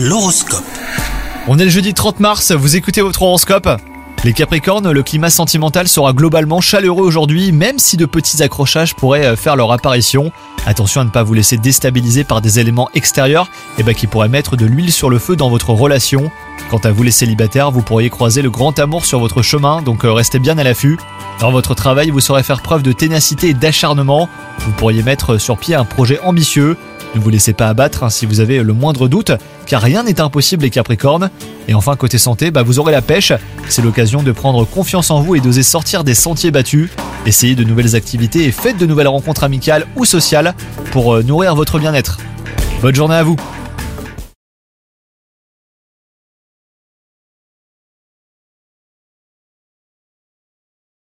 L'horoscope. On est le jeudi 30 mars, vous écoutez votre horoscope Les Capricornes, le climat sentimental sera globalement chaleureux aujourd'hui, même si de petits accrochages pourraient euh, faire leur apparition. Attention à ne pas vous laisser déstabiliser par des éléments extérieurs et bah, qui pourraient mettre de l'huile sur le feu dans votre relation. Quant à vous les célibataires, vous pourriez croiser le grand amour sur votre chemin, donc euh, restez bien à l'affût. Dans votre travail, vous saurez faire preuve de ténacité et d'acharnement. Vous pourriez mettre sur pied un projet ambitieux. Ne vous laissez pas abattre hein, si vous avez le moindre doute, car rien n'est impossible les Capricornes. Et enfin, côté santé, bah, vous aurez la pêche. C'est l'occasion de prendre confiance en vous et d'oser sortir des sentiers battus. Essayez de nouvelles activités et faites de nouvelles rencontres amicales ou sociales pour euh, nourrir votre bien-être. Bonne journée à vous